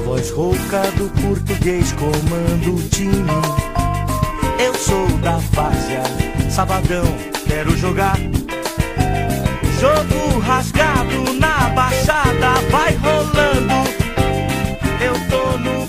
voz rouca do português comanda o time. Eu sou da várzea, sabadão, quero jogar. Jogo rasgado na baixada, vai rolando. Eu tô no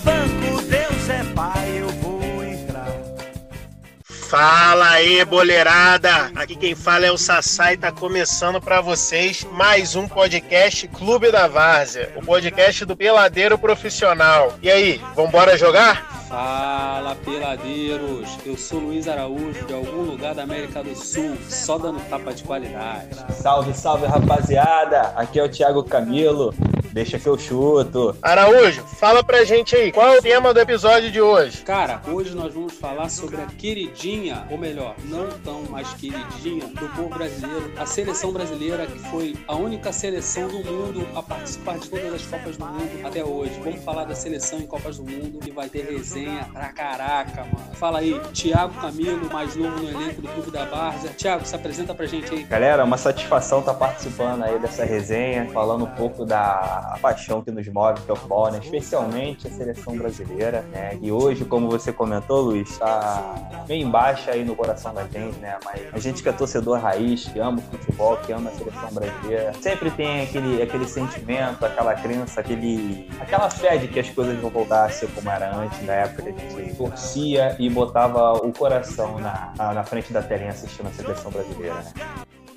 Fala aí, boleirada! Aqui quem fala é o Sassai, tá começando para vocês mais um podcast Clube da Várzea, o podcast do peladeiro profissional. E aí, vambora jogar? Fala, peladeiros! Eu sou Luiz Araújo, de algum lugar da América do Sul, só dando tapa de qualidade. Salve, salve, rapaziada! Aqui é o Thiago Camilo. Deixa que eu chuto. Araújo, fala pra gente aí, qual é o tema do episódio de hoje? Cara, hoje nós vamos falar sobre a queridinha, ou melhor, não tão mais queridinha, do povo brasileiro, a seleção brasileira, que foi a única seleção do mundo a participar de todas as Copas do Mundo até hoje. Vamos falar da seleção em Copas do Mundo, que vai ter resenha pra caraca, mano. Fala aí, Thiago Camilo, mais novo no elenco do Clube da Várzea. Thiago, se apresenta pra gente aí. Galera, uma satisfação estar participando aí dessa resenha, falando um pouco da paixão que nos move, que é o futebol, né? especialmente a seleção brasileira, né? E hoje, como você comentou, Luiz, está bem baixa aí no coração da gente, né? Mas a gente que é torcedor raiz, que ama o futebol, que ama a seleção brasileira, sempre tem aquele, aquele sentimento, aquela crença, aquele, aquela fé de que as coisas vão voltar a ser como era antes, na época que a gente torcia e botava o coração na, na frente da telinha assistindo a seleção brasileira, né?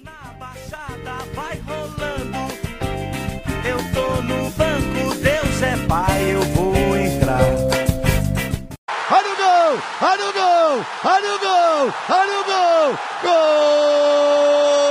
Na baixada, vai rolando. Eu tô no banco, Deus é pai, eu vou entrar. Olha o gol! Olha o gol! Olha o gol! Olha o gol! Gol!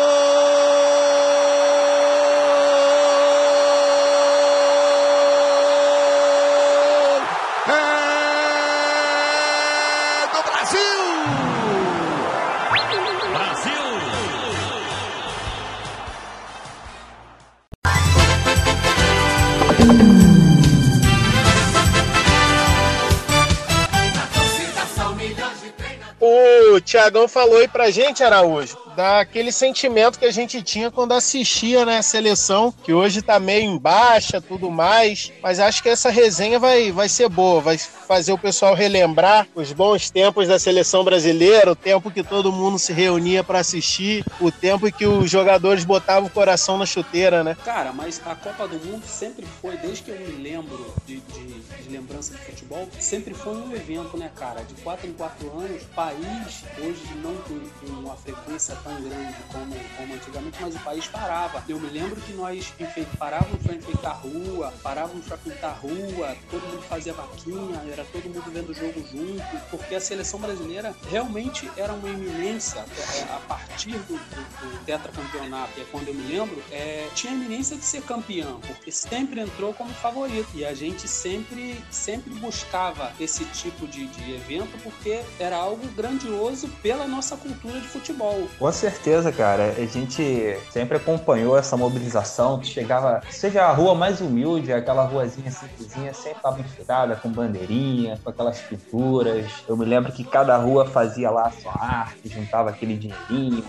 Tiagão falou aí pra gente, Araújo, daquele sentimento que a gente tinha quando assistia, né, a seleção, que hoje tá meio em baixa, tudo mais, mas acho que essa resenha vai, vai ser boa, vai fazer o pessoal relembrar os bons tempos da seleção brasileira, o tempo que todo mundo se reunia pra assistir, o tempo em que os jogadores botavam o coração na chuteira, né? Cara, mas a Copa do Mundo sempre foi, desde que eu me lembro de, de, de lembrança de futebol, sempre foi um evento, né, cara? De quatro em quatro anos, país, hoje não com, uma frequência tão grande como, como antigamente, mas o país parava. Eu me lembro que nós enfe- parávamos para enfeitar a rua, parávamos para pintar a rua, todo mundo fazia vaquinha, era todo mundo vendo o jogo junto, porque a seleção brasileira realmente era uma iminência é, a partir do, do, do tetracampeonato, é quando eu me lembro, é, tinha a iminência de ser campeão, porque sempre entrou como favorito. E a gente sempre, sempre buscava esse tipo de, de evento porque era algo grandioso pela nossa cultura de futebol. Com certeza, cara. A gente sempre acompanhou essa mobilização que chegava, seja a rua mais humilde, aquela ruazinha simplesinha, sempre estava enfeitada com bandeirinha, com aquelas pinturas. Eu me lembro que cada rua fazia lá a sua arte, juntava aquele dinheirinho.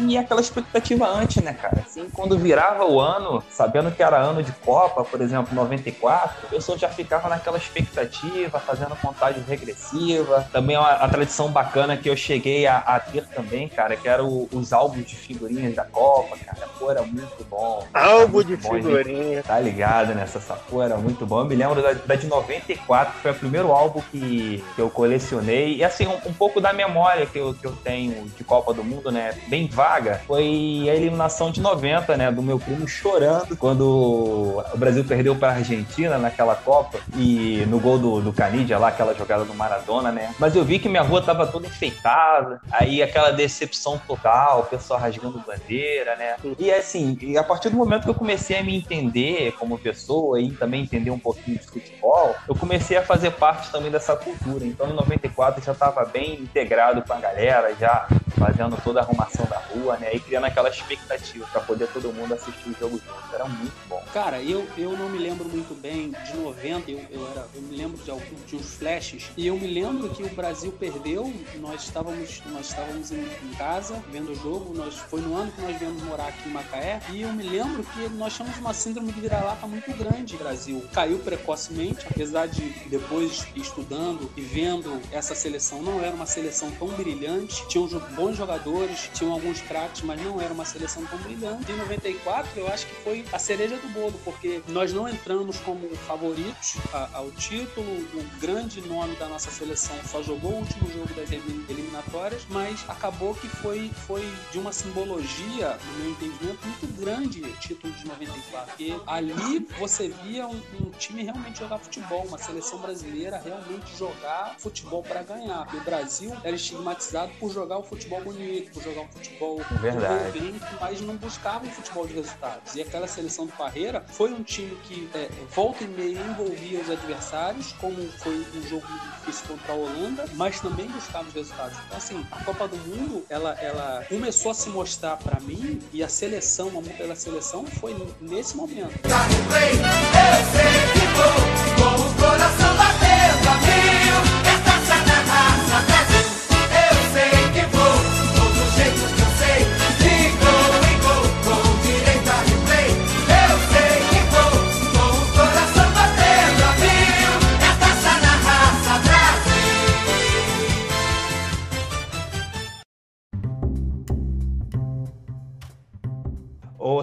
E aquela expectativa antes, né, cara? Assim, quando virava o ano, sabendo que era ano de Copa, por exemplo, 94, a pessoa já ficava naquela expectativa, fazendo contagem regressiva. Também uma, a tradição bacana que eu cheguei a, a ter também, cara, que era o- os álbuns de figurinhas da Copa, cara. Pô, era muito bom. Álbum de muito bom, gente. figurinha. Tá ligado nessa sapô, era muito bom. Eu me lembro da, da de 94, que foi o primeiro álbum que, que eu colecionei. E assim, um, um pouco da memória que eu, que eu tenho de Copa do Mundo, né? Bem vaga, foi a eliminação de 90, né? Do meu primo chorando quando o Brasil perdeu pra Argentina naquela Copa. E no gol do, do Canidia lá, aquela jogada do Maradona, né? Mas eu vi que minha rua tava toda enfeitada. Aí aquela decepção total, o pessoal rasgando bandeira, né? E assim, e a partir do momento que eu comecei a me entender como pessoa e também entender um pouquinho de futebol, eu comecei a fazer parte também dessa cultura. Então, em 94 eu já estava bem integrado com a galera, já fazendo toda a arrumação da rua, né? E criando aquela expectativa para poder todo mundo assistir o jogo junto. Era muito bom. Cara, eu, eu não me lembro muito bem de 90, eu, eu, era, eu me lembro de alguns de uns flashes, e eu me lembro que o Brasil perdeu, nós estávamos, nós estávamos em, em casa vendo o jogo, nós, foi no ano que nós viemos morar aqui em Macaé, e eu me lembro que nós tínhamos uma síndrome de vira-lata muito grande. O Brasil caiu precocemente, apesar de depois estudando e vendo essa seleção, não era uma seleção tão brilhante, tinham bons jogadores, tinham alguns craques, mas não era uma seleção tão brilhante. Em 94, eu acho que foi a cereja do bolo, porque nós não entramos como favoritos ao título, o grande nome da nossa seleção só jogou o último jogo das eliminatórias, mas acabou que foi, foi de uma simbologia, no meu entendimento, muito grande o título de 94, porque ali você via um, um time realmente jogar futebol, uma seleção brasileira realmente jogar futebol para ganhar. E o Brasil era estigmatizado por jogar o futebol bonito, por jogar um futebol Verdade. envolvente, mas não buscava um futebol de resultados. E aquela seleção do Parreira foi um time que é, volta e meia envolvia os adversários, como foi um jogo difícil contra a Holanda, mas também buscava os resultados. Então, assim, a Copa do Mundo, ela, ela começou a se mostrar para mim e a seleção, a amor pela seleção, foi nesse momento. Eu sei que vou, com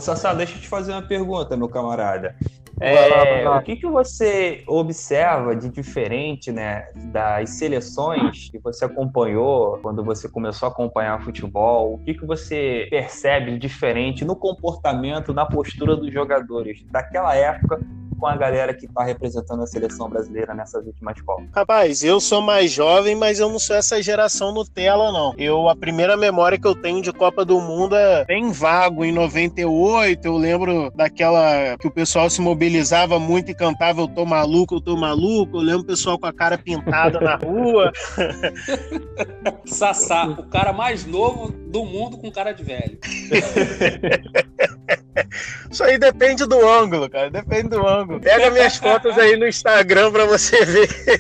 Sassá, deixa eu te fazer uma pergunta, meu camarada. Vai lá, vai É, lá. o que, que você observa de diferente né, das seleções que você acompanhou quando você começou a acompanhar futebol? O que, que você percebe de diferente no comportamento, na postura dos jogadores daquela época com a galera que está representando a seleção brasileira nessas últimas Copas? Rapaz, eu sou mais jovem, mas eu não sou essa geração Nutella, não. Eu, a primeira memória que eu tenho de Copa do Mundo é bem vago. Em 98, eu lembro daquela que o pessoal se mobilizava muito e cantava Eu tô maluco, eu tô maluco. Eu lembro o pessoal com a cara pintada na rua. Sassá, o cara mais novo do mundo com cara de velho. Isso aí depende do ângulo, cara. Depende do ângulo. Pega minhas fotos aí no Instagram pra você ver.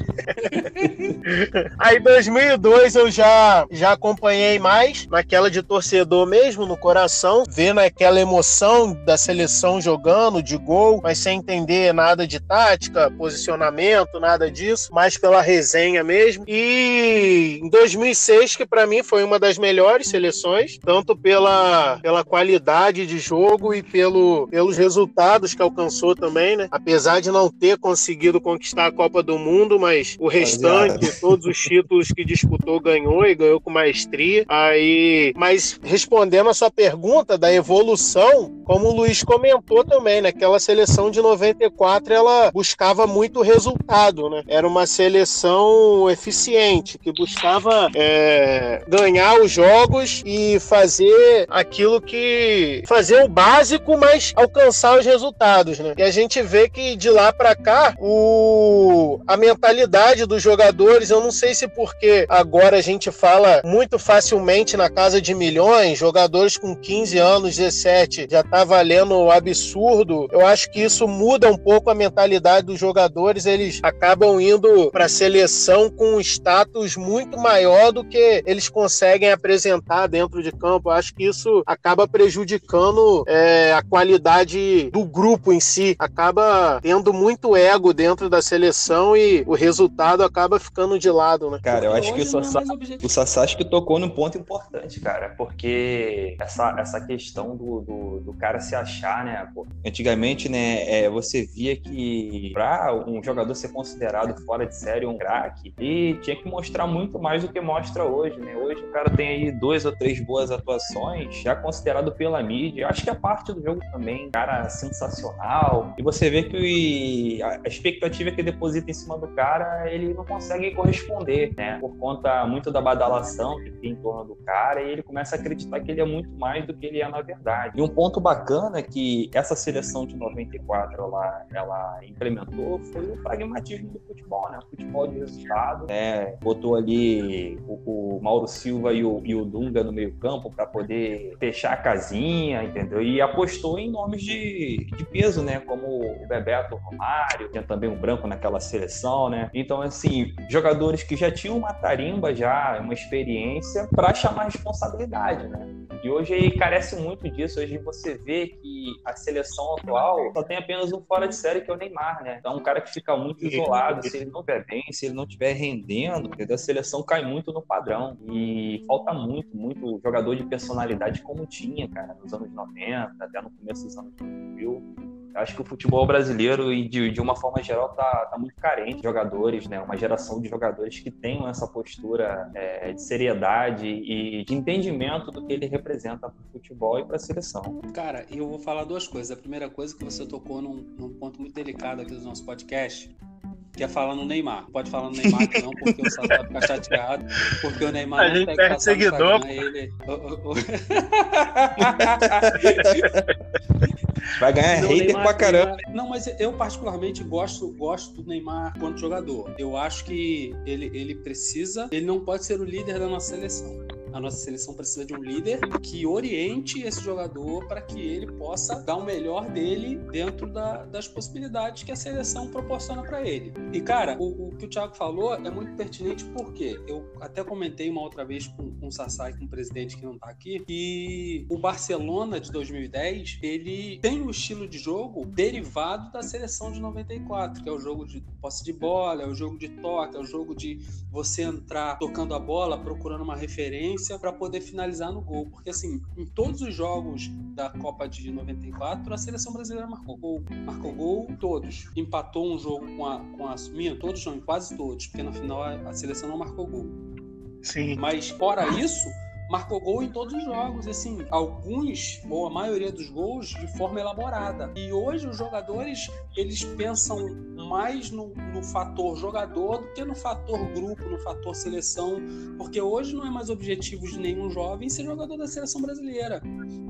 Aí 2002 eu já já acompanhei mais naquela de torcedor mesmo no coração, vendo aquela emoção da seleção jogando de gol, mas sem entender nada de tática, posicionamento, nada disso, mais pela resenha mesmo. E em 2006 que pra mim foi uma das melhores seleções, tanto pela pela qualidade de jogo e pelo, pelos resultados que alcançou também, né? Apesar de não ter conseguido conquistar a Copa do Mundo, mas o restante, todos os títulos que disputou, ganhou e ganhou com maestria. Aí, mas respondendo a sua pergunta da evolução, como o Luiz comentou também, né? Aquela seleção de 94 ela buscava muito resultado, né? Era uma seleção eficiente que buscava é, ganhar os jogos e fazer aquilo que fazer o básico, mas alcançar os resultados, né? E a gente vê que de lá para cá o a mentalidade dos jogadores, eu não sei se porque agora a gente fala muito facilmente na casa de milhões, jogadores com 15 anos, 17, já tá valendo absurdo. Eu acho que isso muda um pouco a mentalidade dos jogadores, eles acabam indo para seleção com um status muito maior do que eles conseguem apresentar dentro de campo. Eu acho que isso acaba prejudicando é, a qualidade do grupo em si, acaba tendo muito ego dentro da seleção e o resultado acaba ficando de lado, né? Cara, eu acho que o é objetivo. o Sassá acho que tocou num ponto importante, cara, porque essa, essa questão do, do, do cara se achar, né? pô, antigamente, né, é, você via que pra um jogador ser considerado fora de série um craque, e tinha que mostrar muito mais do que mostra hoje, né? Hoje o cara tem aí duas ou três boas atuações, já considerado pela mídia. Acho que a parte do jogo também, cara, sensacional. E você vê que a a expectativa que deposita em cima do cara, ele não consegue corresponder, né? Por conta muito da badalação que tem em torno do cara, e ele começa a acreditar que ele é muito mais do que ele é na verdade. E um ponto bacana bacana que essa seleção de 94 ela, ela implementou foi o pragmatismo do futebol, né? O futebol de resultado, né? Botou ali o, o Mauro Silva e o, e o Dunga no meio-campo para poder fechar a casinha, entendeu? E apostou em nomes de, de peso, né? Como o Bebeto Romário, tinha também o Branco naquela seleção, né? Então, assim, jogadores que já tinham uma tarimba, já uma experiência, para chamar responsabilidade, né? E hoje carece muito disso. Hoje você vê que a seleção atual só tem apenas um fora de série, que é o Neymar, né? Então, é um cara que fica muito isolado. Se ele não estiver bem, se ele não estiver rendendo, a seleção cai muito no padrão. E falta muito, muito jogador de personalidade como tinha, cara, nos anos 90, até no começo dos anos 2000 acho que o futebol brasileiro e de, de uma forma geral tá, tá, muito carente de jogadores, né? Uma geração de jogadores que tenham essa postura é, de seriedade e de entendimento do que ele representa para o futebol e para a seleção. Cara, eu vou falar duas coisas. A primeira coisa que você tocou num, num ponto muito delicado aqui do nosso podcast, que é falar no Neymar. Pode falar no Neymar não, porque o Sato vai ficar chateado, porque o Neymar A não gente tem que perde seguidor, Instagram, ele... o- o- o- Vai ganhar Não, hater Neymar- pra caramba. Neymar- Não, mas eu particularmente gosto, gosto do Neymar quanto jogador. Eu acho que ele, ele precisa, ele não pode ser o líder da nossa seleção. A nossa seleção precisa de um líder que oriente esse jogador para que ele possa dar o melhor dele dentro da- das possibilidades que a seleção proporciona para ele. E, cara, o, o que o Thiago falou é muito pertinente porque eu até comentei uma outra vez com, com o Sassai, com o presidente que não tá aqui, que o Barcelona de 2010 ele tem um estilo de jogo derivado da seleção de 94, que é o jogo de posse de bola, é o jogo de toque, é o jogo de você entrar tocando a bola, procurando uma referência para poder finalizar no gol. Porque, assim, em todos os jogos da Copa de 94, a seleção brasileira marcou gol. Marcou gol todos. Empatou um jogo com a, com a Minha, todos não, quase todos, porque na final a, a seleção não marcou gol. Sim. Mas, fora isso, marcou gol em todos os jogos. Assim, alguns, ou a maioria dos gols, de forma elaborada. E hoje os jogadores, eles pensam mais no, no fator jogador do que no fator grupo, no fator seleção. Porque hoje não é mais objetivo de nenhum jovem ser jogador da seleção brasileira.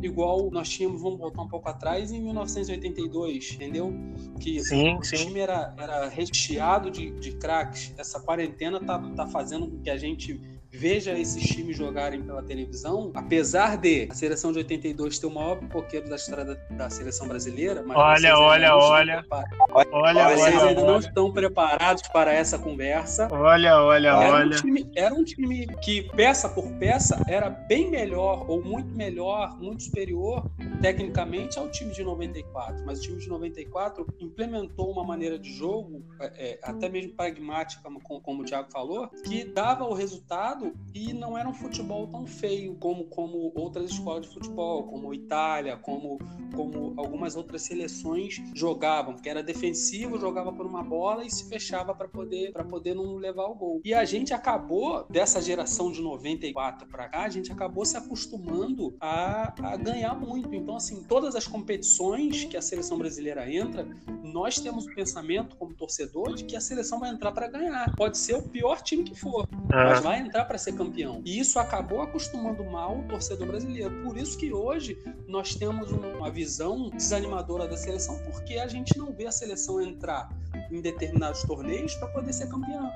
Igual nós tínhamos, vamos voltar um pouco atrás, em 1982, entendeu? Que Sim, o sim. time era, era recheado de, de craques. Essa quarentena tá, tá fazendo com que a gente veja esses times jogarem pela televisão, apesar de a seleção de 82 ter o maior pipoqueiro da história da, da seleção brasileira. Mas Olha, olha, não olha. preparados. Olha, Vocês olha, ainda não olha. estão preparados para essa conversa. Olha, olha, Era um, olha. time, era um time que, peça por peça, era bem melhor, ou muito melhor, muito superior, tecnicamente, ao time de 94. Mas o time de 94 implementou uma maneira de jogo, é, é, até mesmo pragmática, como, como o Thiago falou, que dava o resultado e não era um futebol tão feio como, como outras escolas de futebol, como Itália, como, como algumas outras seleções jogavam, que era defensivo, jogava por uma bola e se fechava para poder, pra poder não levar o gol. E a gente acabou, dessa geração de 94 para cá, a gente acabou se acostumando a, a ganhar muito. Então, assim, todas as competições que a seleção brasileira entra, nós temos o pensamento como torcedor de que a seleção vai entrar para ganhar. Pode ser o pior time que for, mas Ah, vai entrar para ser campeão. E isso acabou acostumando mal o torcedor brasileiro. Por isso que hoje nós temos um- uma visão desanimadora da seleção, porque a gente não vê a seleção entrar em determinados torneios para poder ser campeão.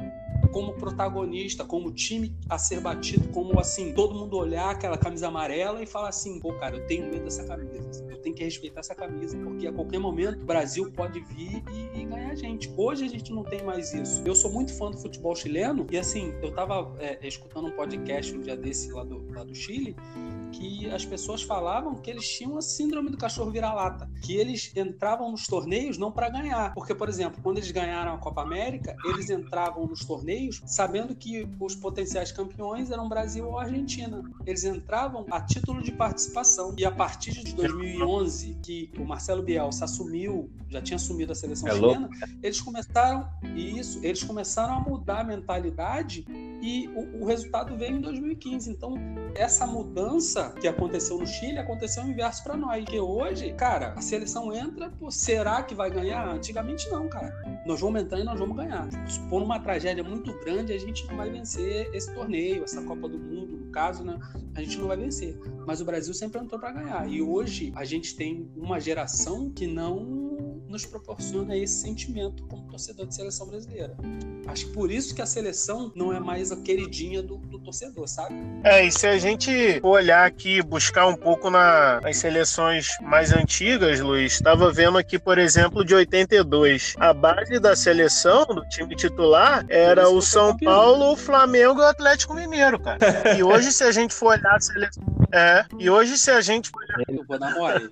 Como protagonista, como time a ser batido, como assim, todo mundo olhar aquela camisa amarela e falar assim: pô, cara, eu tenho medo dessa camisa, eu tenho que respeitar essa camisa, porque a qualquer momento o Brasil pode vir e, e ganhar a gente. Hoje a gente não tem mais isso. Eu sou muito fã do futebol chileno e assim, eu tava é, escutando um podcast um dia desse lá do, lá do Chile que as pessoas falavam que eles tinham a síndrome do cachorro vira-lata, que eles entravam nos torneios não para ganhar, porque por exemplo, quando eles ganharam a Copa América, eles entravam nos torneios sabendo que os potenciais campeões eram Brasil ou Argentina. Eles entravam a título de participação. E a partir de 2011, que o Marcelo Bielsa assumiu, já tinha assumido a seleção É chilena, eles começaram isso, eles começaram a mudar a mentalidade e o, o resultado veio em 2015. Então, essa mudança que aconteceu no Chile aconteceu o inverso para nós. Porque hoje, cara, a seleção entra, pô, será que vai ganhar? Antigamente não, cara. Nós vamos entrar e nós vamos ganhar. Se uma tragédia muito grande, a gente não vai vencer esse torneio, essa Copa do Mundo, no caso, né? A gente não vai vencer. Mas o Brasil sempre entrou para ganhar. E hoje a gente tem uma geração que não nos proporciona esse sentimento como torcedor de seleção brasileira. Acho que por isso que a seleção não é mais a queridinha do, do torcedor, sabe? É, e se a gente olhar aqui, buscar um pouco na, nas seleções mais antigas, Luiz, estava vendo aqui, por exemplo, de 82. A base da seleção, do time titular, era o São Paulo, o Flamengo e o Atlético Mineiro, cara. E hoje, se a gente for olhar a seleção. É, e hoje, se a gente for olhar. Eu vou dar mole.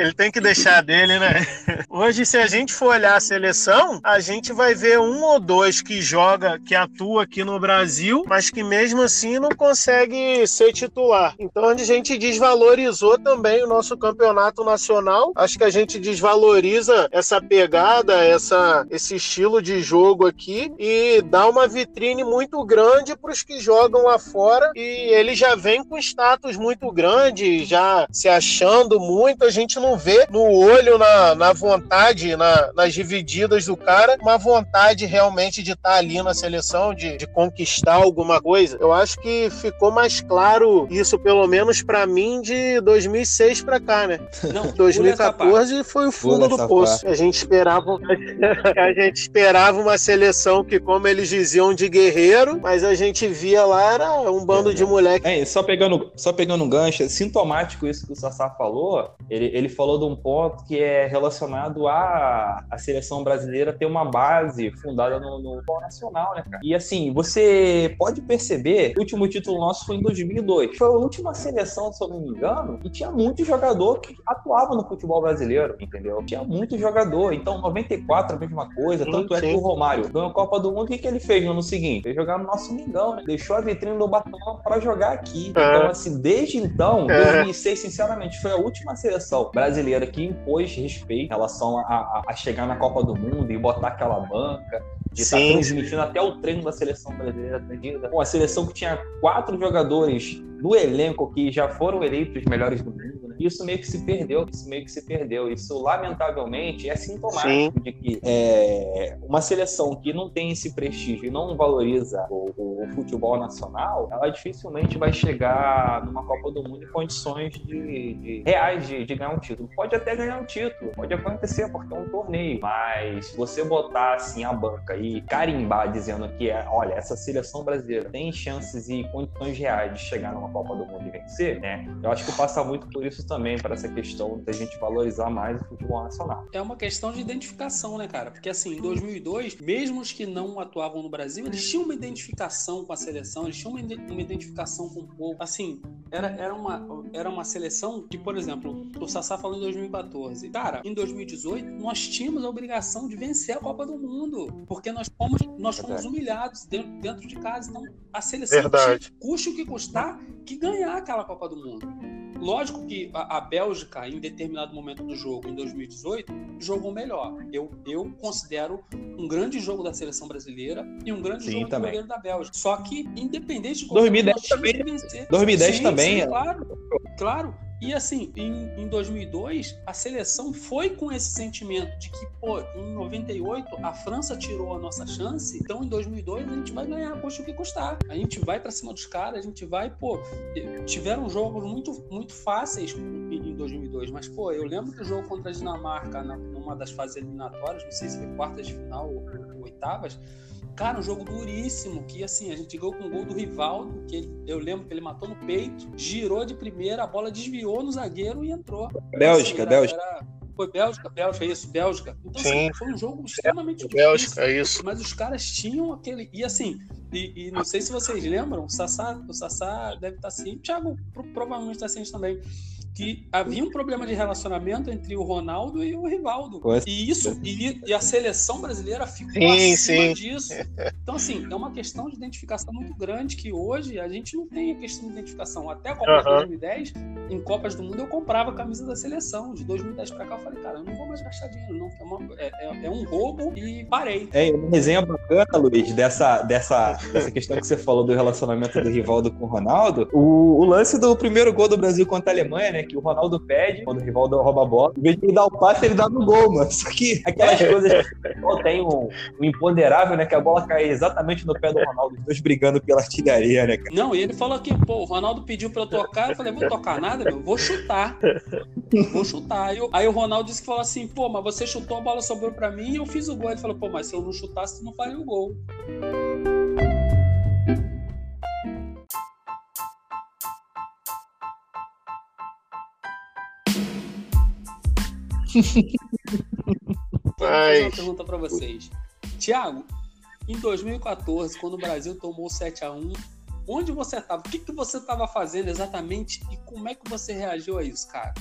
Ele tem que deixar dele, né? Hoje, se a gente for olhar a seleção, a gente vai ver um ou dois que joga, que atua aqui no Brasil, mas que mesmo assim não consegue ser titular. Então a gente desvalorizou também o nosso campeonato nacional. Acho que a gente desvaloriza essa pegada, essa, esse estilo de jogo aqui e dá uma vitrine muito grande para os que jogam lá fora. E ele já vem com status muito grande, já se achando muito. A gente não vê no olho, na, na vontade, na, nas divididas do cara, uma vontade realmente de estar ali na seleção, de, de conquistar alguma coisa. Eu acho que ficou mais claro isso, pelo menos para mim, de 2006 para cá, né? Não, 2014 foi o fundo do poço. A gente esperava, a gente esperava uma seleção que, como eles diziam, de guerreiro, mas a gente via lá era um bando de moleque. É, só pegando, só pegando um gancho, é sintomático isso que o Sassá falou. Ele, ele falou de um ponto que é relacionado à, à seleção brasileira ter uma base fundada no, no futebol nacional, né, cara? E assim, você pode perceber, o último título nosso foi em 2002. Foi a última seleção, se eu não me engano, e tinha muito jogador que atuava no futebol brasileiro, entendeu? Tinha muito jogador. Então, 94, a mesma coisa. Sim, Tanto é que sim. o Romário ganhou a Copa do Mundo. O que, que ele fez no ano seguinte? Ele jogar no nosso Mingão, né? Deixou a vitrine do Batom pra jogar aqui. É. Então, assim, desde então, É. 2006, sinceramente, foi a última seleção brasileira que impôs respeito em relação a, a- chegar na Copa do Mundo e botar aquela banca, de estar Sim, transmitindo até o treino da seleção brasileira. atendida. Pô, a seleção que tinha quatro jogadores no elenco que já foram eleitos os melhores do mundo, né? Isso meio que se perdeu, isso meio que se perdeu. Isso, lamentavelmente, é sintomático de que é, uma seleção que não tem esse prestígio e não valoriza o, o- o futebol nacional, ela dificilmente vai chegar numa Copa do Mundo em condições de, de- reais de, de ganhar um título. Pode até ganhar um título, pode acontecer porque é um torneio, mas você botar assim a banca e carimbar dizendo que é, olha, essa seleção brasileira tem chances e condições reais de chegar numa Copa do Mundo e vencer, né? Eu acho que passa muito por isso também, para essa questão da gente valorizar mais o futebol nacional. É uma questão de identificação, né, cara? Porque assim, em 2002, mesmo os que não atuavam no Brasil, eles tinham uma identificação com a seleção, eles tinham uma uma identificação com o povo. Assim, era, era, uma, era uma seleção que, por exemplo, o Sassá falou em 2014. Cara, em 2018, nós tínhamos a obrigação de vencer a Copa do Mundo, porque nós fomos, nós fomos Verdade. humilhados dentro, dentro de casa. Então, a seleção Verdade. custe o que custar, que ganhar aquela Copa do Mundo. Lógico que a, a Bélgica, em determinado momento do jogo, em 2018, jogou melhor. Eu, eu considero um grande jogo da seleção brasileira e um grande Sim, jogo do também. goleiro da Bélgica. Só que, independente de qualquer 2010 nós tínhamos também. que vencer. 2010 Sim, também, sim, é. claro, claro. E assim, em, em 2002, a seleção foi com esse sentimento de que, pô, em 98 a França tirou a nossa chance, então em 2002 a gente vai ganhar, custe o que custar. A gente vai pra cima dos caras, a gente vai, pô, tiveram jogos muito, muito fáceis em, em 2002, mas, pô, eu lembro que o jogo contra a Dinamarca, na, numa das fases eliminatórias, não sei se foi quartas de final ou oitavas, Cara, um jogo duríssimo, que assim, a gente ganhou com o gol do Rivaldo, que ele- eu lembro que ele matou no peito, girou de primeira, a bola desviou no zagueiro e entrou. Bélgica, Assim, era- Bélgica. era- Foi Bélgica, Bélgica, isso, Bélgica. Então, Sim. assim, foi um jogo extremamente difícil. Bélgica, é isso. Mas os caras tinham aquele. E assim, e, e não sei se vocês lembram, o Sassá, o Sassá deve estar ciente, o Thiago pro- provavelmente está ciente também. Que havia um problema de relacionamento entre o Ronaldo e o Rivaldo. E isso, e, e a seleção brasileira ficou Sim, acima sim. disso. Então, assim, é uma questão de identificação muito grande que hoje a gente não tem a questão de identificação. Até a Copa de Aham. 2010, em Copas do Mundo, eu comprava a camisa da seleção. De 2010 pra cá, eu falei, cara, eu não vou mais gastar dinheiro, não. É, uma- é- é- é um roubo e parei. É, uma resenha bacana, Luiz, dessa, dessa, dessa questão que você falou do relacionamento do Rivaldo com o Ronaldo. O, o lance do primeiro gol do Brasil contra a Alemanha, né? Que o Ronaldo pede, quando o Rivaldo rouba a bola, em vez de ele dar o passe, ele dá no gol, mano. Só que aquelas coisas que tem um, um imponderável, né? Que a bola cai exatamente no pé do Ronaldo, os dois brigando pela artilharia, né, cara? Não, e ele falou que, pô, o Ronaldo pediu pra eu tocar. Eu falei, vou tocar nada, meu, vou chutar. Vou chutar. Aí, aí o Ronaldo disse que falou assim, pô, mas você chutou, a bola sobrou pra mim e eu fiz o gol. Ele falou, pô, mas se eu não chutasse, não faria o gol. Vou fazer uma Mas, pergunta pra vocês. Tiago, em 2014, quando o Brasil tomou 7 a 1 onde você estava? O que, que você estava fazendo exatamente e como é que você reagiu a isso, cara?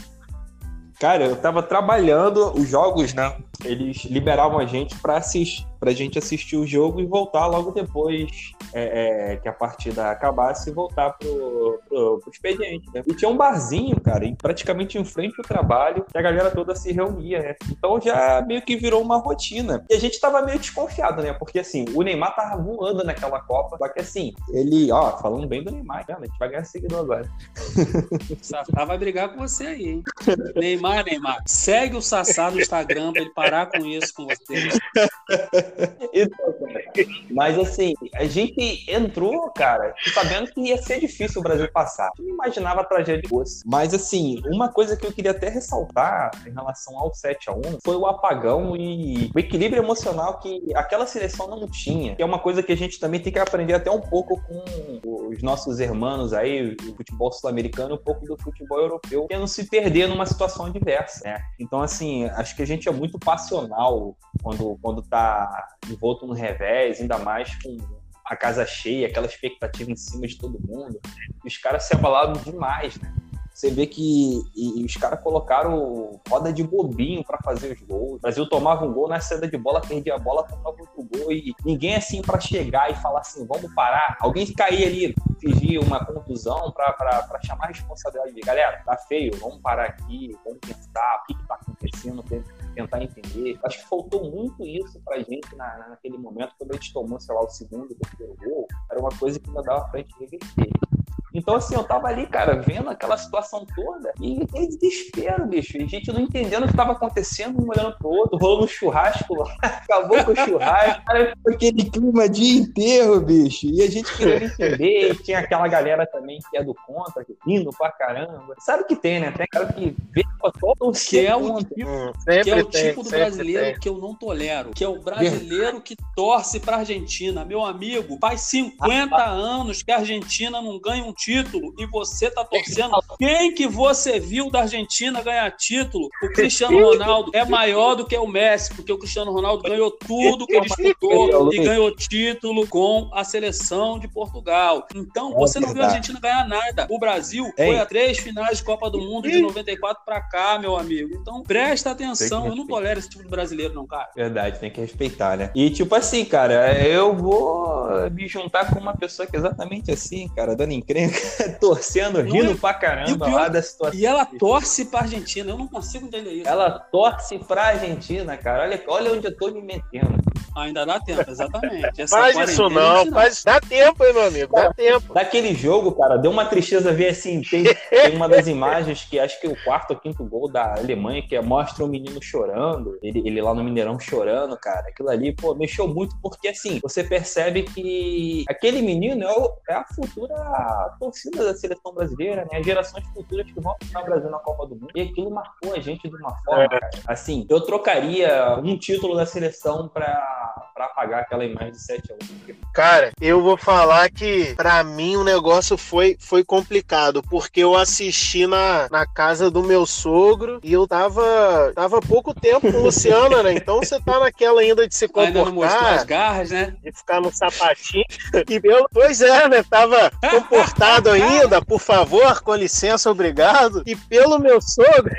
Cara, eu tava trabalhando os jogos, né? Eles liberavam a gente pra, assistir, pra gente assistir o jogo e voltar logo depois é, é, que a partida acabasse e voltar pro, pro, pro expediente, né? E tinha um barzinho, cara, e praticamente em frente ao trabalho, que a galera toda se reunia, né? Então já meio que virou uma rotina. E a gente tava meio desconfiado, né? Porque assim, o Neymar tava voando naquela Copa, só que assim, ele, ó, falando bem do Neymar, cara, a gente vai ganhar seguidor agora. Sassá vai brigar com você aí, hein? Neymar, Neymar, segue o Sassá no Instagram pra ele parar com isso com você. Então, Mas assim, a gente entrou, cara, sabendo que ia ser difícil o Brasil passar. Eu não imaginava a tragédia que fosse. Mas assim, uma coisa que eu queria até ressaltar em relação ao 7 a 1 foi o apagão e o equilíbrio emocional que aquela seleção não tinha. Que é uma coisa que a gente também tem que aprender até um pouco com os nossos irmãos aí, o futebol sul-americano, um pouco do futebol europeu, que é não se perder numa situação adversa, né? Então, assim, acho que a gente é muito passional quando, quando tá envolto no revés, ainda mais com a casa cheia, aquela expectativa em cima de todo mundo. E os caras se abalaram demais, né? Você vê que e, e os caras colocaram roda de bobinho para fazer os gols. O Brasil tomava um gol na saída de bola, perdia a bola, tomava outro gol. E ninguém assim para chegar e falar assim: vamos parar. Alguém cair ali, fingir uma contusão para chamar a responsabilidade de galera, tá feio, vamos parar aqui, vamos pensar o que, que tá acontecendo, tentar entender. Acho que faltou muito isso pra gente na, naquele momento, quando a gente tomou, sei lá, o segundo, o terceiro gol. Era uma coisa que ainda dava pra gente reverter. Então, assim, eu tava ali, cara, vendo aquela situação toda e aquele desespero, bicho. E a gente não entendendo o que tava acontecendo, um olhando pro outro, rolando um churrasco lá, acabou com o churrasco, cara, ficou aquele clima de enterro, bicho. E a gente queria entender, e tinha aquela galera também que é do contra, que rindo pra caramba. Sabe o que tem, né? Tem cara que vê todo Que é o hum, que é o tem, tipo do brasileiro tem. que eu não tolero, que é o brasileiro que torce pra Argentina. Meu amigo, faz 50 anos que a Argentina não ganha um título e você tá torcendo. Quem que você viu da Argentina ganhar título? O Cristiano Ronaldo é maior do que o Messi, porque o Cristiano Ronaldo ganhou tudo que disputou e ganhou título com a seleção de Portugal. Então, você não viu a Argentina ganhar nada. O Brasil foi a três finais de Copa do Mundo de 94 pra cá, meu amigo. Então, presta atenção. Eu não tolero esse tipo de brasileiro, não, cara. Verdade, tem que respeitar, né? E tipo assim, cara, eu vou me juntar com uma pessoa que é exatamente assim, cara, dando encrenca, torcendo, Não rindo é? pra caramba pior- lá da situação. E ela torce pra Argentina. Eu não consigo entender isso. Ela torce pra Argentina, cara. Olha, olha onde eu tô me metendo. Ainda dá tempo, exatamente. Essa Faz isso não, ensina. faz... dá tempo, hein, meu amigo, dá tempo. Daquele jogo, cara, deu uma tristeza ver assim. Tem, tem uma das imagens que acho que é o quarto ou quinto gol da Alemanha, que é, mostra o menino chorando, ele, ele lá no Mineirão chorando, cara. Aquilo ali, pô, mexeu muito, porque assim, você percebe que aquele menino é, o- é a futura torcida da seleção brasileira, né? As gerações futuras que vão ficar o Brasil na Copa do Mundo. E aquilo marcou a gente de uma forma, cara. Assim, eu trocaria um título da seleção pra, pra apagar aquela imagem de 7 a 1 Cara, eu vou falar que pra mim o negócio foi, foi complicado, porque eu assisti na, na casa do meu sogro e eu tava, tava há pouco tempo com o Luciano, né? Então você tá naquela ainda de se Ainda não mostrou as comportar, garras, né? de ficar no baixinho. E pelo, pois é, né? Tava comportado ainda, por favor, com licença, obrigado. E pelo meu sogro.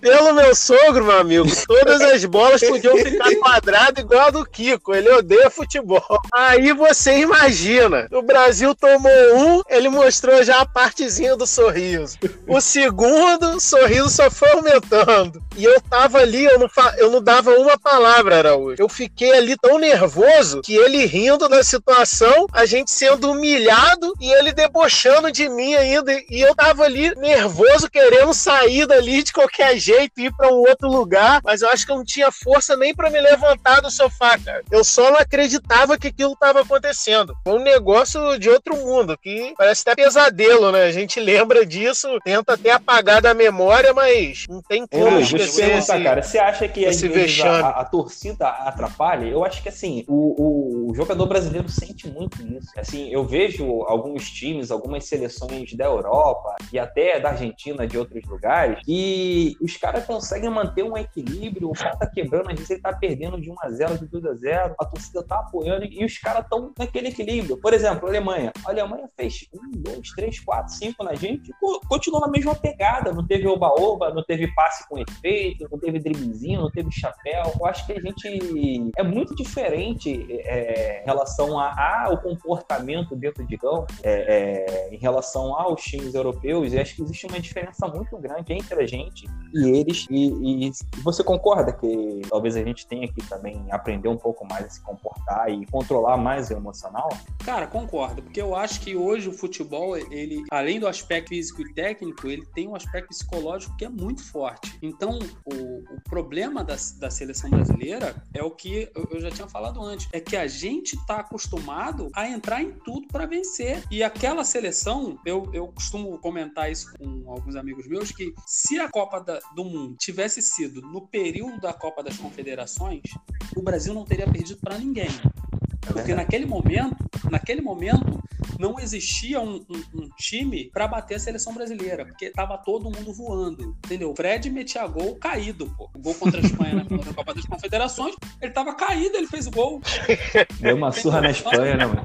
Pelo meu sogro, meu amigo, todas as bolas podiam ficar quadradas igual a do Kiko. Ele odeia futebol. Aí você imagina, o Brasil tomou um, ele mostrou já a partezinha do sorriso. O segundo, o sorriso só foi aumentando. E eu tava ali, eu não, eu não dava uma palavra, Araújo. Eu fiquei ali tão nervoso que ele rindo da situação, a gente sendo humilhado e ele debochando de mim ainda. E eu tava ali nervoso, querendo sair dali de qualquer jeito, ir pra um outro lugar. Mas eu acho que eu não tinha força nem pra me levantar do sofá, cara. Eu só não acreditava que aquilo tava acontecendo. Foi um negócio de outro mundo, que parece até pesadelo, né? A gente lembra disso, tenta até apagar da memória, mas não tem como Luiz, deixa eu te esquecer perguntar, esse- cara, você acha que vezes a, a- a torcida atrapalha? Eu acho que assim, o, o jogador brasileiro sente muito isso. Assim, eu vejo alguns times, algumas seleções da Europa e até da Argentina, de outros lugares, e os caras conseguem manter um equilíbrio, o cara tá quebrando, às vezes ele tá perdendo de 1 a 0 de 2 a 0 a torcida tá apoiando e os caras estão naquele equilíbrio. Por exemplo, a Alemanha. A Alemanha fez 1, 2, 3, 4, 5 na gente co- continuou na mesma pegada. Não teve oba-oba, não teve passe com efeito, não teve driblezinho, não teve chapéu. Eu acho que a gente é muito diferente é, em relação a, ao comportamento dentro de campo, é, é, em relação aos times europeus. E acho que existe uma diferença muito grande entre a gente e eles. E, e você concorda que talvez a gente tenha que também aprender um pouco mais a se comportar e controlar mais o emocional? Cara, concordo, porque eu acho que hoje o futebol, ele, além do aspecto físico e técnico, ele tem um aspecto psicológico que é muito forte. Então, o, o problema da, da seleção brasileira é o que eu, eu já tinha falado antes, é que a gente tá acostumado a entrar em tudo para vencer. E aquela seleção, eu, eu costumo comentar isso com alguns amigos meus, que se a Copa da- do Mundo tivesse sido no período da Copa das Confederações, o Brasil não teria perdido para ninguém. Porque naquele momento, naquele momento, não existia um, um- um time para bater a seleção brasileira, porque tava todo mundo voando, entendeu? O Fred metia gol caído, pô. O gol contra a Espanha na, na Copa das Confederações, ele tava caído, ele fez o gol. Deu uma surra na Espanha, né, mano?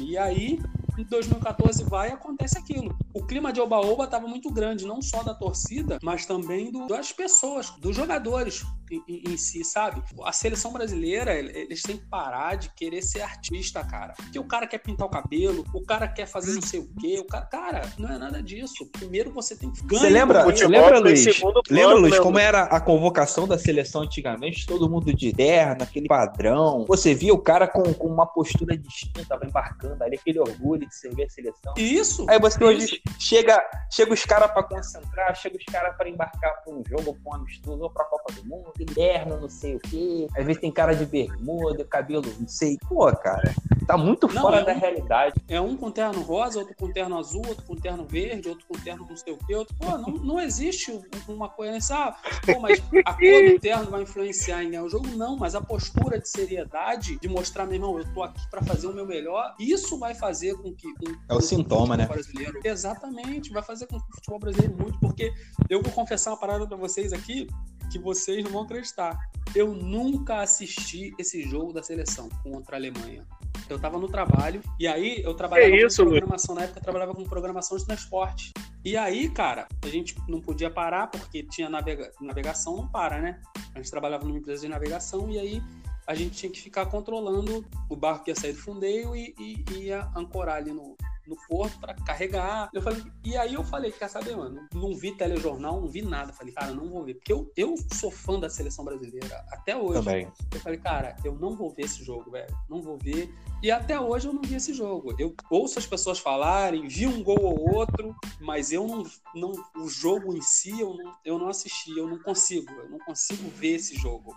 E aí, em 2014 vai e acontece aquilo. O clima de oba-oba estava muito grande, não só da torcida, mas também do- das pessoas, dos jogadores em, em- em si, sabe? A seleção brasileira, eles têm que parar de querer ser artista, cara. Porque o cara quer pintar o cabelo, o cara quer fazer não sei o quê, o cara, cara, não é nada disso. Primeiro você tem que ganhar. Você lembra, lembra Luiz? plano, lembra, Luiz, como era a convocação da seleção antigamente? Todo mundo de terno, aquele padrão. Você via o cara com, com uma postura distinta, embarcando ali, aquele orgulho de servir a seleção. Isso. Aí você hoje Isso. chega, chega os caras pra concentrar, chega os caras pra embarcar pra um jogo, pra um amistoso, ou pra Copa do Mundo, terno, não sei o quê. Às vezes tem cara de bermuda, cabelo, não sei. Pô, cara, tá muito Não, fora é da um- realidade. É um com terno rosa, outro com terno azul, outro com terno verde, outro com terno não sei o quê. Outro... Pô, não, não existe uma coerência. Ah, pô, mas a cor do terno vai influenciar em ganhar o jogo? Não, mas a postura de seriedade, de mostrar, meu irmão, eu tô aqui pra fazer o meu melhor, isso vai fazer com que. com- É o sintoma, né? Brasileiro, exatamente, vai fazer com que o futebol brasileiro mude, porque eu vou confessar uma parada pra vocês aqui que vocês não vão acreditar. Eu nunca assisti esse jogo da seleção contra a Alemanha. Eu tava no trabalho, e aí eu trabalhava Que isso, com programação, na época eu trabalhava com programação de transporte. E aí, cara, a gente não podia parar, porque tinha navega... navegação, não para, né? A gente trabalhava numa empresa de navegação, e aí a gente tinha que ficar controlando o barco que ia sair do fundeio e, e- e ia ancorar ali no, no porto para carregar. Eu falei, e aí eu falei, quer saber, mano? Não vi telejornal, não vi nada. Falei, cara, não vou ver. Porque eu, eu sou fã da seleção brasileira até hoje. Também. Eu falei, cara, eu não vou ver esse jogo, velho. Não vou ver. E até hoje eu não vi esse jogo. Eu ouço as pessoas falarem, vi um gol ou outro, mas eu não. não o jogo em si eu não, eu não assisti, eu não consigo. Eu não consigo ver esse jogo.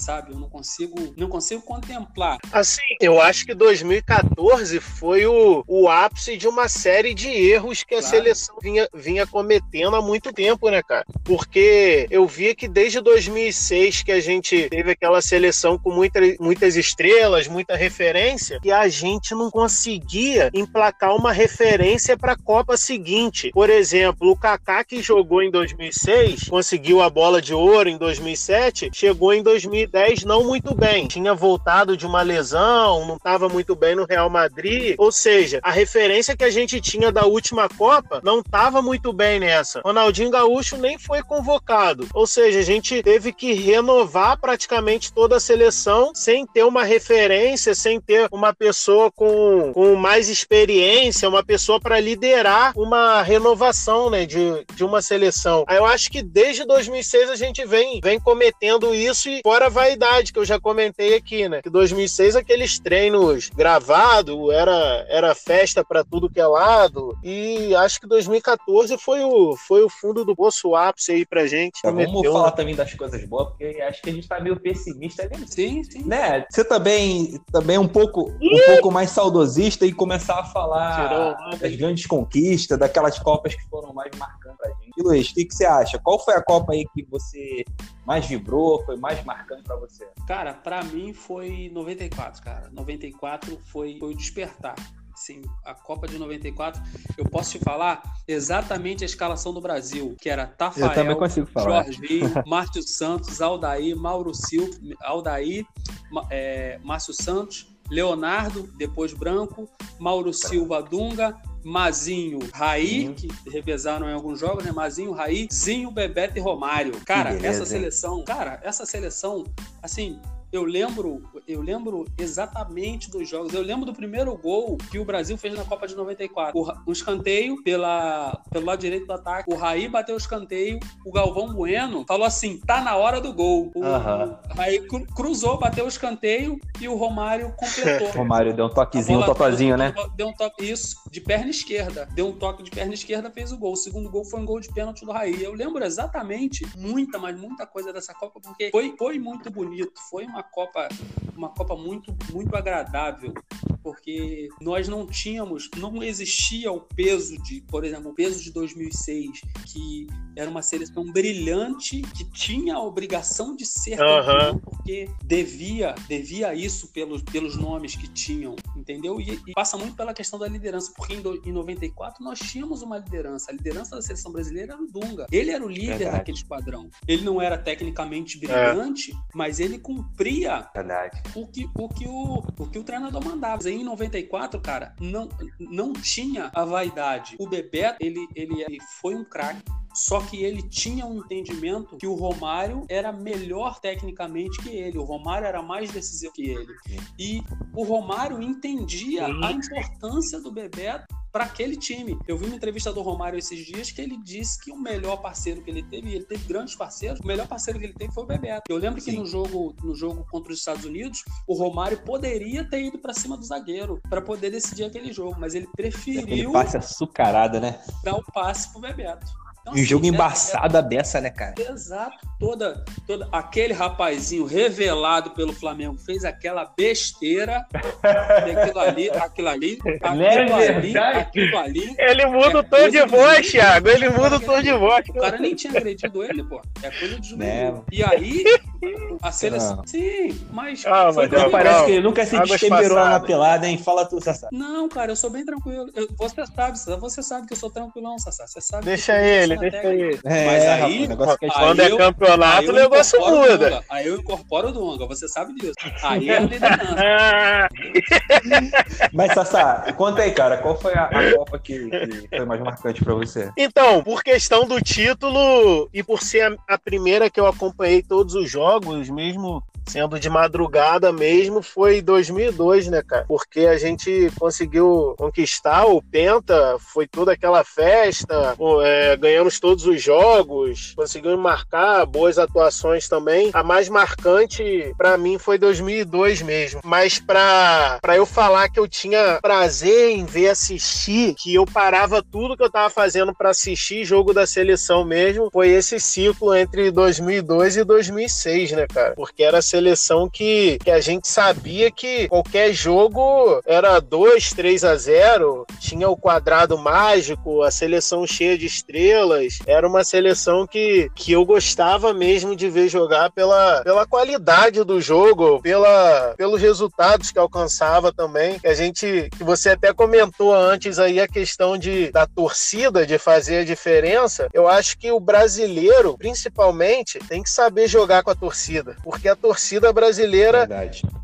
Sabe? Eu não consigo. Não consigo contemplar. Assim, eu acho que 2014 foi o, o ápice de uma série de erros que a Claro. seleção vinha, vinha cometendo há muito tempo, né, cara? Porque eu via que desde 2006 que a gente teve aquela seleção com muita, muitas estrelas, muita referência, e a gente não conseguia emplacar uma referência para a Copa seguinte. Por exemplo, o Kaká que jogou em 2006, conseguiu a bola de ouro em 2007, chegou em 2010 2010 não muito bem. Tinha voltado de uma lesão, não estava muito bem no Real Madrid. Ou seja, a referência que a gente tinha da última Copa não estava muito bem nessa. Ronaldinho Gaúcho nem foi convocado. Ou seja, a gente teve que renovar praticamente toda a seleção sem ter uma referência, sem ter uma pessoa com, com mais experiência, uma pessoa para liderar uma renovação né, de, de uma seleção. Eu acho que desde 2006 a gente vem, vem cometendo isso e fora a vaidade que eu já comentei aqui, né? Que 2006 aqueles treinos gravados, era, era festa para tudo que é lado e acho que 2014 foi o, foi o fundo do poço ápice aí pra gente. Tá, vamos Cometeu- falar também das coisas boas, porque acho que a gente tá meio pessimista ali. Sim, sim. Né? Você também, também é um pouco, um pouco mais saudosista e começar a Tirou falar onda. das grandes conquistas, daquelas Copas que foram mais marcantes pra gente. E Luiz, o que, que você acha? Qual foi a Copa aí que você mais vibrou, foi mais marcante pra você? Cara, pra mim foi 94, cara. 94 foi, foi o despertar. Sim, a Copa de 94, eu posso te falar exatamente a escalação do Brasil, que era consigo Jorginho, Márcio Santos, Aldair, Mauro Silva, Aldair, é, Márcio Santos, Leonardo, depois Branco, Mauro Silva Dunga, Mazinho, Raí, que revezaram em alguns jogos, né? Mazinho, Raí, Zinho, Bebeto e Romário. Cara, beleza, essa hein? seleção, cara, essa seleção, assim, eu lembro, eu lembro exatamente dos jogos. Eu lembro do primeiro gol que o Brasil fez na Copa de 94. O um escanteio pela, pelo lado direito do ataque. O Raí bateu o escanteio. O Galvão Bueno falou assim: tá na hora do gol. O Aham. Raí cru- cruzou, bateu o escanteio e o Romário completou. Romário deu um toquezinho, um totozinho, né? Deu um toque, isso, de perna esquerda. Deu um toque de perna esquerda, fez o gol. O segundo gol foi um gol de pênalti do Raí. Eu lembro exatamente muita, mas muita coisa dessa Copa, porque foi, foi muito bonito. Foi uma Copa, uma Copa muito, muito agradável. Porque nós não tínhamos, não existia o peso de, por exemplo, o peso de 2006, que era uma seleção brilhante, que tinha a obrigação de ser Aham. campeão, porque devia, devia isso pelos, pelos nomes que tinham, entendeu? E, e passa muito pela questão da liderança, porque em, do- em 94 nós tínhamos uma liderança. A liderança da seleção brasileira era o Dunga. Ele era o líder Verdade. daquele esquadrão. Ele não era tecnicamente brilhante, mas ele cumpria Verdade. o que o, que o, o, que o treinador mandava. Em 94, cara, não, não tinha a vaidade. O Bebeto, ele, ele, ele foi um craque. Só que ele tinha um entendimento que o Romário era melhor tecnicamente que ele. O Romário era mais decisivo que ele. E o Romário entendia a importância do Bebeto para aquele time. Eu vi uma entrevista do Romário esses dias que ele disse que o melhor parceiro que ele teve, e ele teve grandes parceiros, o melhor parceiro que ele teve foi o Bebeto. Eu lembro que Sim. no jogo, no jogo contra os Estados Unidos, o Romário poderia ter ido para cima do zagueiro para poder decidir aquele jogo, mas ele Aquele preferiu passe açucarado, né? dar o passe pro Bebeto. Então, E um assim, jogo é- embaçado a beça, né, cara? é- exato. Toda, toda aquele rapazinho revelado pelo Flamengo fez aquela besteira. aquilo ali, aquilo ali, aquilo é ali, aquilo ali. Ele muda É o tom de voz. Thiago. Ele muda o tom de voz. O cara nem tinha agredido ele, pô. É coisa de juvenil. Né? E aí, a seleção. Não. Sim, mas. Ah, foi mas não, comigo. Parece não. que ele nunca se destemperou lá na pelada, hein? Fala tu, Sassá. Não, cara, eu sou bem tranquilo. Eu- você sabe, Sassá, você sabe que eu sou tranquilão, Sassá. Você sabe que Deixa ele, deixa ele. Mas aí- rapaz, aí Quando é eu- campeonato, Aí o negócio o muda. Aí eu incorporo o Dunga, você sabe disso. Aí é a liderança. Ah, Mas, Sassá, conta aí, cara, qual foi a, a Copa que, que foi mais marcante pra você? Então, por questão do título e por ser a, a primeira que eu acompanhei todos os jogos, mesmo sendo de madrugada mesmo, foi 2002, né, cara? Porque a gente conseguiu conquistar o Penta, foi toda aquela festa, é, ganhamos todos os jogos, conseguimos marcar boas atuações também. A mais marcante pra mim foi 2002 mesmo. Mas pra pra eu falar que eu tinha prazer em ver assistir, que eu parava tudo que eu tava fazendo pra assistir jogo da seleção mesmo, foi esse ciclo entre 2002 e 2006, né, cara? Porque era a seleção que, que a gente sabia que qualquer jogo era 2, 3 a 0, tinha o quadrado mágico, a seleção cheia de estrelas. Era uma seleção que, que eu gostava mesmo de ver jogar pela, pela qualidade do jogo, pela, pelos resultados que alcançava também. Que a gente, que você até comentou antes aí a questão de, da torcida, de fazer a diferença. Eu acho que o brasileiro, principalmente, tem que saber jogar com a torcida, porque a torcida torcida brasileira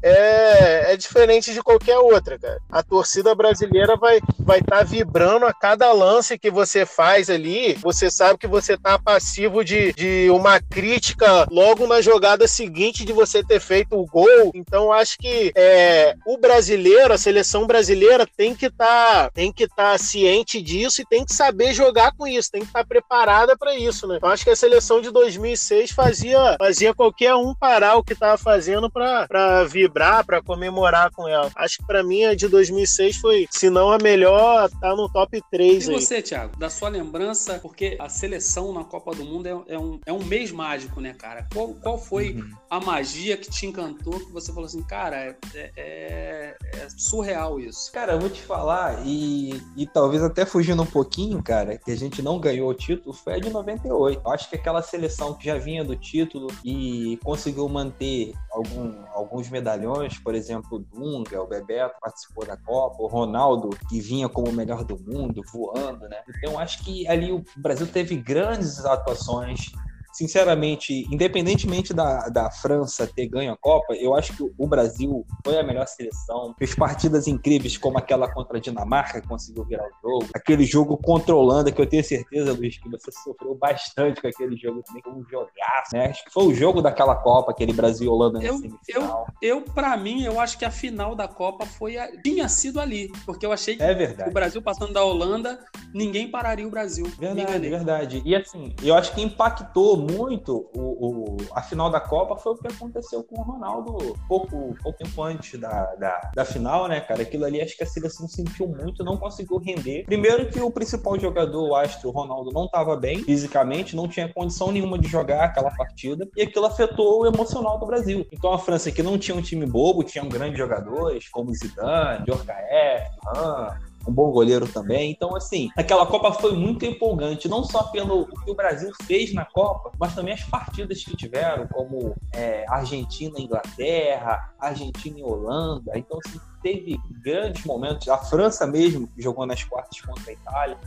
é, é diferente de qualquer outra, cara. A torcida brasileira vai vai estar vibrando a cada lance que você faz ali. Você sabe que você tá passivo de, de uma crítica logo na jogada seguinte de você ter feito o gol. Então acho que é, o brasileiro, a seleção brasileira tem que estar tem que estar ciente disso e tem que saber jogar com isso, tem que estar preparada para isso, né? Então acho que a seleção de 2006 fazia fazia qualquer um parar o que estava fazendo para vibrar, para comemorar com ela. Acho que para mim a de 2006 foi, se não a melhor, tá no top 3 E aí. você, Thiago, da sua lembrança, porque a seleção na Copa do Mundo é, é um, é um mês mágico, né, cara? Qual, qual foi Uhum. a magia que te encantou, que você falou assim, cara, é, é- é surreal isso. Cara, eu vou te falar, e, e talvez até fugindo um pouquinho, cara, que a gente não ganhou o título, foi a de 98. Eu acho que aquela seleção que já vinha do título e conseguiu manter algum- alguns medalhões, por exemplo, o Dunga, o Bebeto participou da Copa, o Ronaldo, que vinha como o melhor do mundo, voando, né? Então, acho que ali o Brasil teve grandes atuações. Sinceramente, independentemente da, da França ter ganho a Copa, eu acho que o Brasil foi a melhor seleção. Fez partidas incríveis, como aquela contra a Dinamarca, que conseguiu virar o jogo. Aquele jogo contra a Holanda, que eu tenho certeza, Luiz, que você sofreu bastante com aquele jogo também, como um jogaço, né? Acho que foi o jogo daquela Copa, aquele Brasil Holanda na Eu- semifinal. Eu, pra mim, eu acho que a final da Copa foi a- tinha sido ali, porque eu achei que É o. Brasil passando da Holanda, ninguém pararia o Brasil. Verdade, verdade. E assim, eu acho que impactou muito o, o- a final da Copa foi o que aconteceu com o Ronaldo pouco, pouco tempo antes da, da, da final, né, cara? Aquilo ali acho que a seleção sentiu muito, não conseguiu render. Primeiro que o principal jogador, o Astro, o Ronaldo, não estava bem fisicamente, não tinha condição nenhuma de jogar aquela partida, e aquilo afetou o emocional do Brasil. Então a França, que não tinha um time bobo, tinha grandes jogadores, como Zidane, Djorkaeff, Han, um bom goleiro também. Então, assim, aquela Copa foi muito empolgante, não só pelo que o Brasil fez na Copa, mas também as partidas que tiveram, como é, Argentina e Inglaterra, Argentina e Holanda. Então, assim, teve grandes momentos. A França mesmo, jogou nas quartas contra a Itália.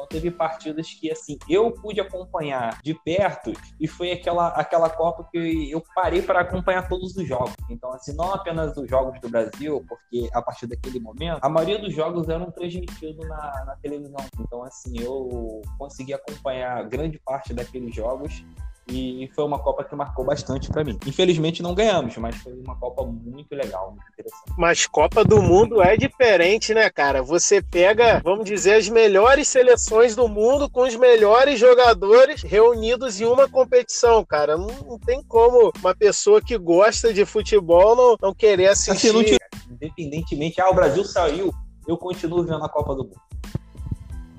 Então teve partidas que assim eu pude acompanhar de perto e foi aquela, aquela Copa que eu parei para acompanhar todos os jogos. Então assim não apenas os jogos do Brasil, porque a partir daquele momento a maioria dos jogos eram transmitidos na, na televisão. Então assim eu consegui acompanhar grande parte daqueles jogos e foi uma Copa que marcou bastante para mim. Infelizmente não ganhamos, mas foi uma Copa muito legal, muito interessante. Mas Copa do Mundo é diferente, né, cara? Você pega, vamos dizer, as melhores seleções do mundo com os melhores jogadores reunidos em uma competição, cara. Não, não tem como uma pessoa que gosta de futebol não, não querer assistir. Assim, não tira- Independentemente, ah, o Brasil saiu, eu continuo vendo a Copa do Mundo.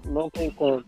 Não tem como.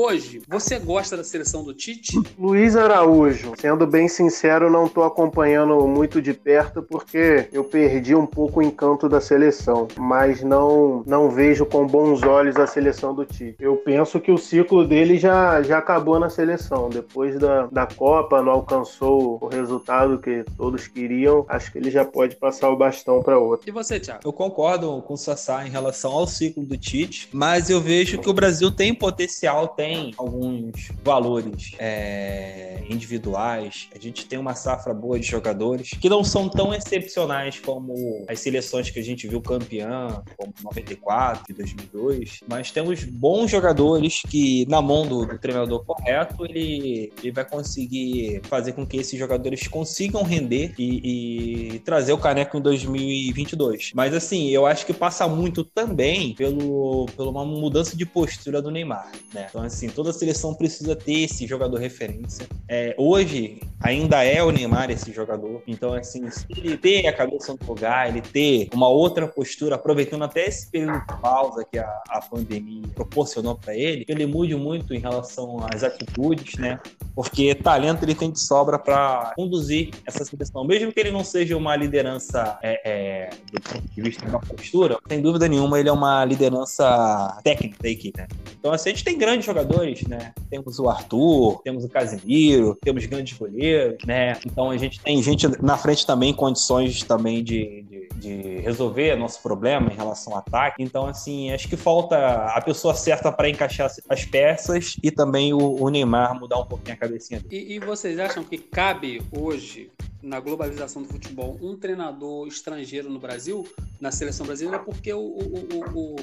Hoje, você gosta da seleção do Tite? Luiz Araújo, sendo bem sincero, não estou acompanhando muito de perto porque eu perdi um pouco o encanto da seleção, mas não não vejo com bons olhos a seleção do Tite. Eu penso que o ciclo dele já, já acabou na seleção. Depois da, da Copa, não alcançou o resultado que todos queriam. Acho que ele já pode passar o bastão para outro. E você, Thiago? Eu concordo com o Sassá em relação ao ciclo do Tite, mas eu vejo que o Brasil tem potencial, tem alguns valores é, individuais. A gente tem uma safra boa de jogadores que não são tão excepcionais como as seleções que a gente viu campeã, como 94 e 2002, mas temos bons jogadores que, na mão do, do treinador correto, ele, ele vai conseguir fazer com que esses jogadores consigam render e, e trazer o caneco em 2022. Mas assim, eu acho que passa muito também pelo, pela uma mudança de postura do Neymar, né? Então assim, toda seleção precisa ter esse jogador referência. É, hoje ainda é o Neymar esse jogador. Então assim, se ele ter a cabeça no lugar, ele ter uma outra postura, aproveitando até esse período de pausa que a, a pandemia proporcionou para ele, ele mude muito em relação às atitudes, né? Porque talento ele tem de sobra para conduzir essa seleção, mesmo que ele não seja uma liderança é, é, do ponto de vista da postura, sem dúvida nenhuma ele é uma liderança técnica da equipe. Né? Então assim, a gente tem grandes jogadores, né? Temos o Arthur, temos o Casemiro, temos grandes goleiros, né? Então a gente tem gente na frente também condições também de, de de resolver nosso problema em relação ao ataque. Então, assim, acho que falta a pessoa certa para encaixar as peças e também o, o Neymar mudar um pouquinho a cabecinha dele. E, e vocês acham que cabe hoje, na globalização do futebol, um treinador estrangeiro no Brasil, na seleção brasileira? Porque o, o, o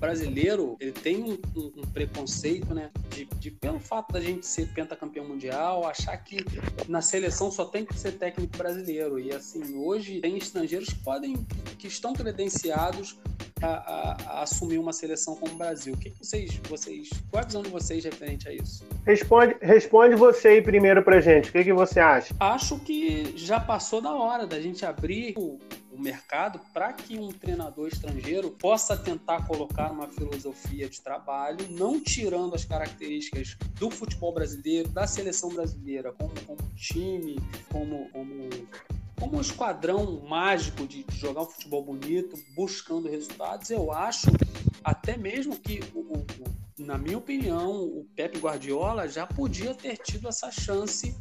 brasileiro ele tem um, um- preconceito, né? De, de, pelo fato da gente ser pentacampeão mundial, achar que na seleção só tem que ser técnico brasileiro. E assim, hoje tem estrangeiros que podem, que estão credenciados a, a- a assumir uma seleção como o Brasil. O que, que vocês, vocês, qual é a visão de vocês referente a isso? Responde, responde você aí primeiro pra gente. O que, que você acha? Acho que já passou da hora da gente abrir o mercado para que um treinador estrangeiro possa tentar colocar uma filosofia de trabalho, não tirando as características do futebol brasileiro, da seleção brasileira, como, como time, como, como, como um esquadrão mágico de, jogar um futebol bonito, buscando resultados. Eu acho até mesmo que o- o- na minha opinião, o Pepe Guardiola já podia ter tido essa chance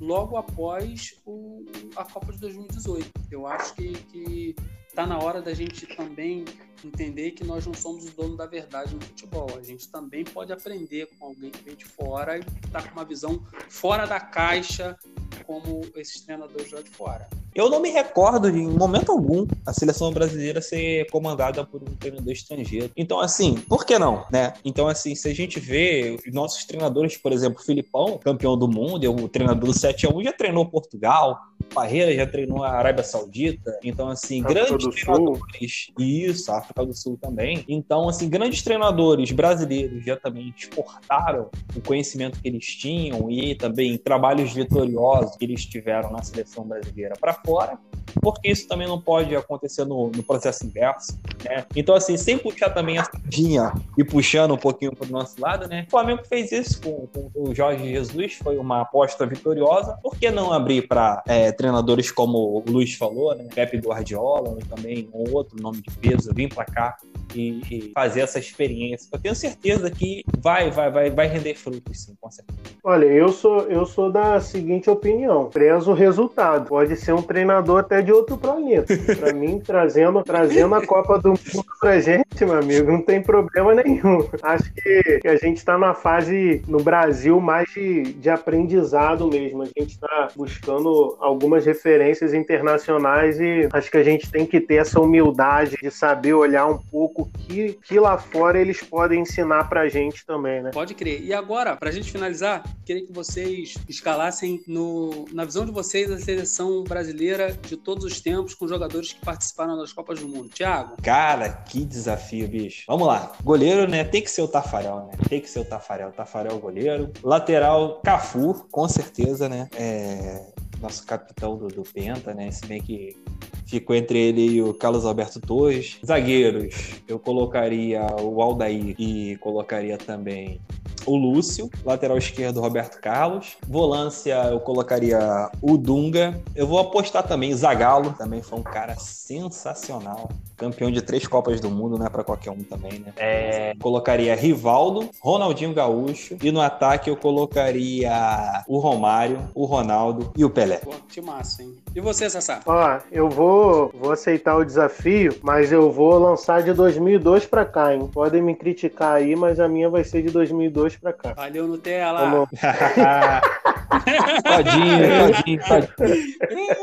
logo após o- a Copa de 2018. Eu acho que, que tá na hora da gente também entender que nós não somos os donos da verdade no futebol. A gente também pode aprender com alguém que vem de fora e tá com uma visão fora da caixa, como esses treinadores lá de fora. Eu não me recordo de, em momento algum, a seleção brasileira ser comandada por um treinador estrangeiro. Então, assim, por que não, né? Então, assim, se a gente vê os nossos treinadores, por exemplo, o Filipão, campeão do mundo, o treinador do 7x1, já treinou Portugal, Parreira já treinou a Arábia Saudita. Então, assim, África grandes do Sul. treinadores. Isso, África do Sul também. Então, assim, grandes treinadores brasileiros já também exportaram o conhecimento que eles tinham e também trabalhos vitoriosos que eles tiveram na seleção brasileira para fora, porque isso também não pode acontecer no, no processo inverso, né? Então, assim, sem puxar também a sardinha e puxando um pouquinho para o nosso lado, né? O Flamengo fez isso com, com o Jorge Jesus, foi uma aposta vitoriosa. Por que não abrir para treinadores como o Luiz falou, né? Pepe Guardiola, também um outro nome de peso, vir para cá e, e fazer essa experiência. Eu tenho certeza que vai, vai, vai, vai render frutos, sim, com certeza. Olha, eu sou, eu sou da seguinte opinião: prezo o resultado. Pode ser um treinador até de outro planeta. Pra mim, trazendo, trazendo a Copa do Mundo pra gente, meu amigo, não tem problema nenhum. Acho que, que a gente tá numa fase no Brasil mais de, de aprendizado mesmo. A gente tá buscando algumas referências internacionais e acho que a gente tem que ter essa humildade de saber olhar um pouco o que, que lá fora eles podem ensinar pra gente também, né? Pode crer. E agora, pra gente finalizar, queria que vocês escalassem no, na visão de vocês a seleção brasileira de todos os tempos com jogadores que participaram das Copas do Mundo. Thiago, Cara, que desafio, bicho. Vamos lá. Goleiro, né? Tem que ser o Tafarel, né? Tem que ser o Tafarel. Tafarel é goleiro. Lateral, Cafu, com certeza, né? É... Nosso capitão do, do Penta, né? Se bem que ficou entre ele e o Carlos Alberto Torres. Zagueiros, eu colocaria o Aldair e colocaria também o Lúcio. Lateral esquerdo, Roberto Carlos. Volância, eu colocaria o Dunga. Eu vou apostar também Zagallo, também foi um cara sensacional. Campeão de três Copas do Mundo, não é pra qualquer um também, né? É, colocaria Rivaldo, Ronaldinho Gaúcho. E no ataque eu colocaria o Romário, o Ronaldo e o Pelé. pô, que massa, hein? E você, Sassá? Ó, eu vou, vou aceitar o desafio, mas eu vou lançar de 2002 pra cá, hein? Podem me criticar aí, mas a minha vai ser de 2002 pra cá. Valeu, Nutella. Todinho, todinho, todinho.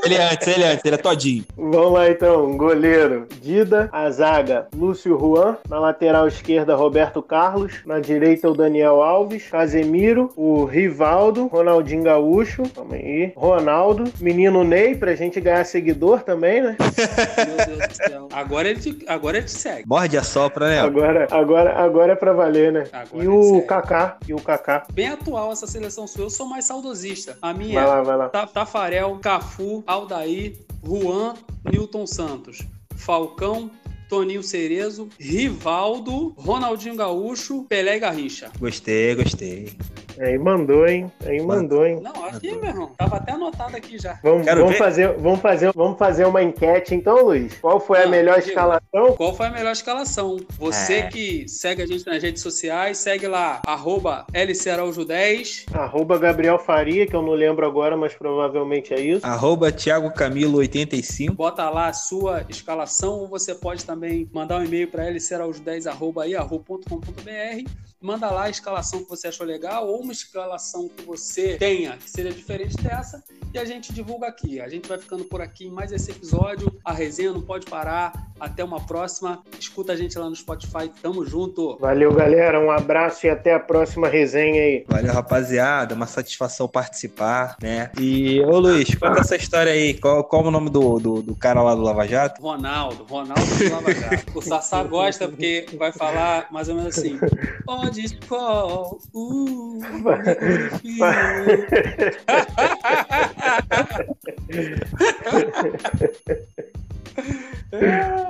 Ele é antes, ele é antes, ele é todinho. Vamos lá então, goleiro Dida, a zaga Lúcio Juan, na lateral esquerda Roberto Carlos, na direita o Daniel Alves, Casemiro, o Rivaldo, Ronaldinho Gaúcho, calma aí, Ronaldo, menino Ney, pra gente ganhar seguidor também, né? Meu Deus do céu. Agora ele te, agora ele te segue. Morde a sopra, né? Agora, agora, agora é pra valer, né? Agora E o segue. Kaká, e o Kaká. Bem atual essa seleção sua. Eu sou mais saudosista. A minha Vai lá, vai lá. Ta- Tafarel, Cafu, Aldair, Juan, Newton Santos, Falcão, Toninho Cerezo, Rivaldo, Ronaldinho Gaúcho, Pelé e Garrincha. Gostei, gostei. Aí mandou, hein? Aí mandou, hein? Não, aqui, meu irmão. Tava até anotado aqui já. Vamos, vamos fazer, vamos, fazer, vamos fazer uma enquete então, Luiz. Qual foi a Não, melhor diga. escalação? Qual foi a melhor escalação? Você É. que segue a gente nas redes sociais, segue lá, arroba LCAraújo10. Arroba Gabriel Faria, que eu não lembro agora, mas provavelmente é isso. Arroba Thiago Camilo 85. Bota lá a sua escalação, ou você pode também mandar um e-mail para lcaraújo10.com.br. Manda lá a escalação que você achou legal, ou uma escalação que você tenha que seja diferente dessa, e a gente divulga aqui. A gente vai ficando por aqui em mais esse episódio. A resenha não pode parar. Até uma próxima. Escuta a gente lá no Spotify. Tamo junto. Valeu, galera. Um abraço e até a próxima resenha aí. Valeu, rapaziada. Uma satisfação participar, né? E, ô Luiz, conta essa história aí. Qual, qual o nome do, do, do cara lá do Lava Jato? Ronaldo, Ronaldo do Lava Jato. O Sassá gosta porque vai falar mais ou menos assim. Pode escolar, uh,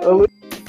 Ô, Luiz,